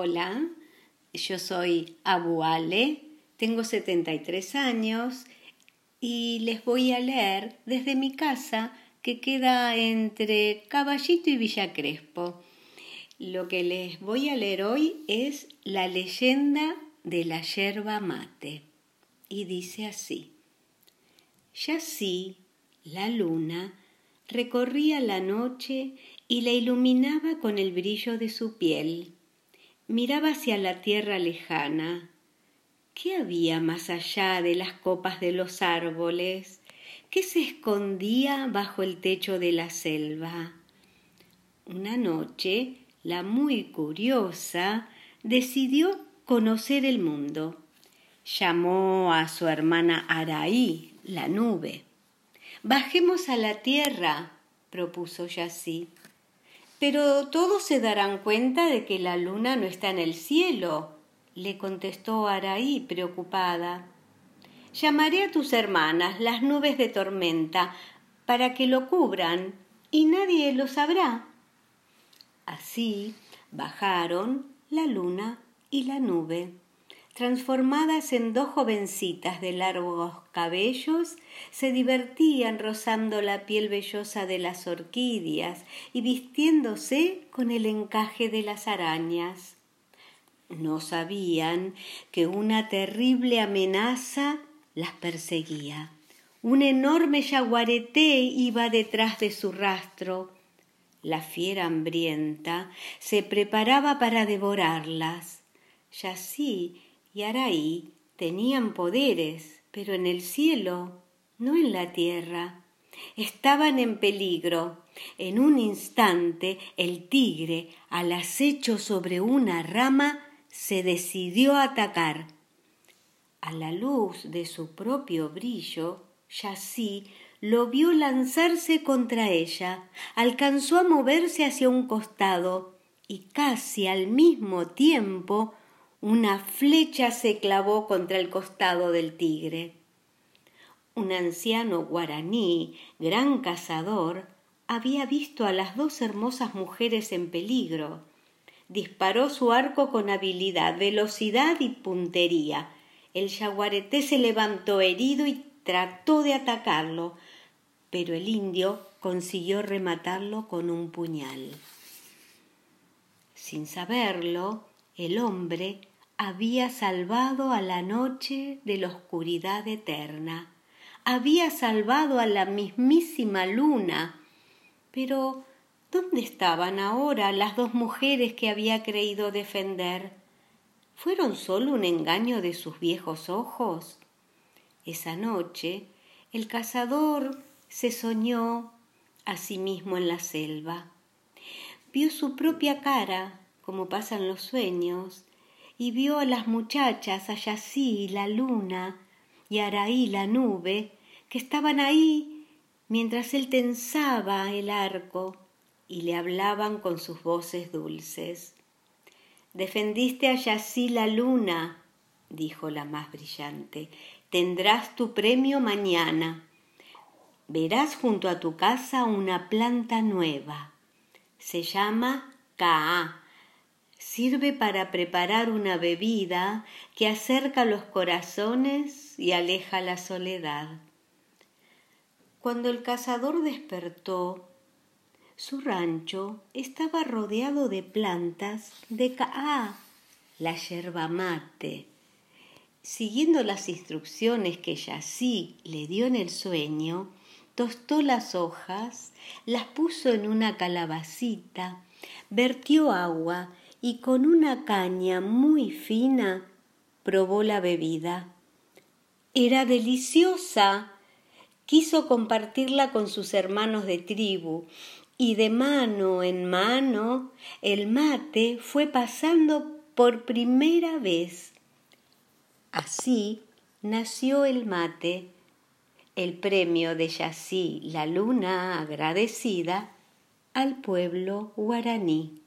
Hola, yo soy Abuale, tengo 73 años y les voy a leer desde mi casa que queda entre Caballito y Villa Crespo. Lo que les voy a leer hoy es la leyenda de la yerba mate y dice así. Ya sí, la luna recorría la noche y la iluminaba con el brillo de su piel miraba hacia la tierra lejana. ¿Qué había más allá de las copas de los árboles? ¿Qué se escondía bajo el techo de la selva? Una noche, la muy curiosa decidió conocer el mundo. Llamó a su hermana Araí, la nube. Bajemos a la tierra, propuso Yací. Pero todos se darán cuenta de que la luna no está en el cielo, le contestó Araí preocupada. Llamaré a tus hermanas, las nubes de tormenta, para que lo cubran, y nadie lo sabrá. Así bajaron la luna y la nube transformadas en dos jovencitas de largos cabellos, se divertían rozando la piel vellosa de las orquídeas y vistiéndose con el encaje de las arañas. No sabían que una terrible amenaza las perseguía. Un enorme yaguareté iba detrás de su rastro. La fiera hambrienta se preparaba para devorarlas. Yací y Araí tenían poderes, pero en el cielo, no en la tierra. Estaban en peligro. En un instante el tigre, al acecho sobre una rama, se decidió a atacar. A la luz de su propio brillo, Yací lo vio lanzarse contra ella, alcanzó a moverse hacia un costado y casi al mismo tiempo una flecha se clavó contra el costado del tigre. Un anciano guaraní, gran cazador, había visto a las dos hermosas mujeres en peligro. Disparó su arco con habilidad, velocidad y puntería. El yaguareté se levantó herido y trató de atacarlo, pero el indio consiguió rematarlo con un puñal. Sin saberlo, el hombre había salvado a la noche de la oscuridad eterna, había salvado a la mismísima luna. Pero ¿dónde estaban ahora las dos mujeres que había creído defender? ¿Fueron solo un engaño de sus viejos ojos? Esa noche el cazador se soñó a sí mismo en la selva. Vio su propia cara, como pasan los sueños, y vio a las muchachas, a Yací, la luna, y Araí, la nube, que estaban ahí mientras él tensaba el arco y le hablaban con sus voces dulces. Defendiste a Yací la luna, dijo la más brillante, tendrás tu premio mañana. Verás junto a tu casa una planta nueva. Se llama Kaa sirve para preparar una bebida que acerca los corazones y aleja la soledad. Cuando el cazador despertó, su rancho estaba rodeado de plantas de caá, la yerba mate. Siguiendo las instrucciones que Yací le dio en el sueño, tostó las hojas, las puso en una calabacita, vertió agua y con una caña muy fina probó la bebida. Era deliciosa. Quiso compartirla con sus hermanos de tribu y de mano en mano el mate fue pasando por primera vez. Así nació el mate, el premio de Yací, la luna agradecida, al pueblo guaraní.